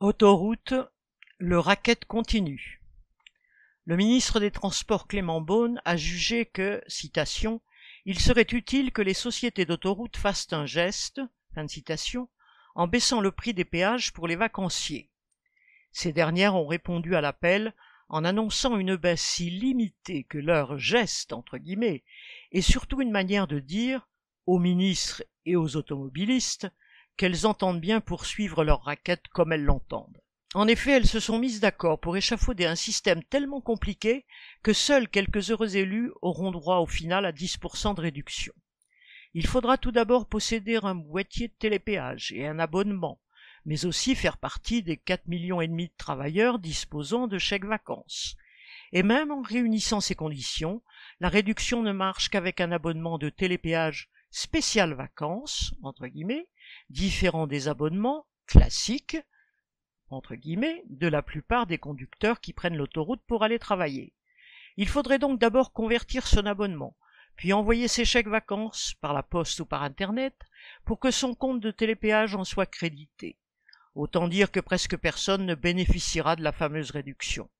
Autoroute, le racket continue. Le ministre des Transports Clément Beaune a jugé que, citation, il serait utile que les sociétés d'autoroutes fassent un geste, fin de citation, en baissant le prix des péages pour les vacanciers. Ces dernières ont répondu à l'appel en annonçant une baisse si limitée que leur geste, entre guillemets, est surtout une manière de dire, aux ministres et aux automobilistes, qu'elles entendent bien poursuivre leur raquette comme elles l'entendent. En effet, elles se sont mises d'accord pour échafauder un système tellement compliqué que seuls quelques heureux élus auront droit au final à 10% de réduction. Il faudra tout d'abord posséder un boîtier de télépéage et un abonnement, mais aussi faire partie des 4 millions et demi de travailleurs disposant de chèques vacances. Et même en réunissant ces conditions, la réduction ne marche qu'avec un abonnement de télépéage spécial vacances, entre guillemets, différent des abonnements classiques, entre guillemets, de la plupart des conducteurs qui prennent l'autoroute pour aller travailler. Il faudrait donc d'abord convertir son abonnement, puis envoyer ses chèques vacances par la poste ou par Internet pour que son compte de télépéage en soit crédité. Autant dire que presque personne ne bénéficiera de la fameuse réduction.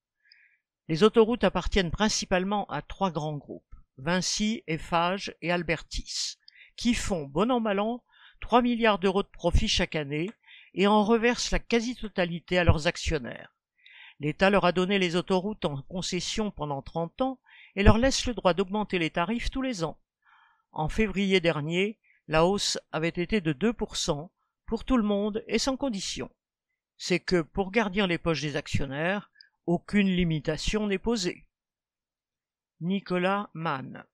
Les autoroutes appartiennent principalement à trois grands groupes, Vinci, Eiffage et Albertis, qui font, bon an mal an, 3 milliards d'euros de profit chaque année et en reversent la quasi-totalité à leurs actionnaires. L'État leur a donné les autoroutes en concession pendant 30 ans et leur laisse le droit d'augmenter les tarifs tous les ans. En février dernier, la hausse avait été de 2% pour tout le monde et sans condition. C'est que, pour garder les poches des actionnaires, aucune limitation n'est posée. Nicolas Mann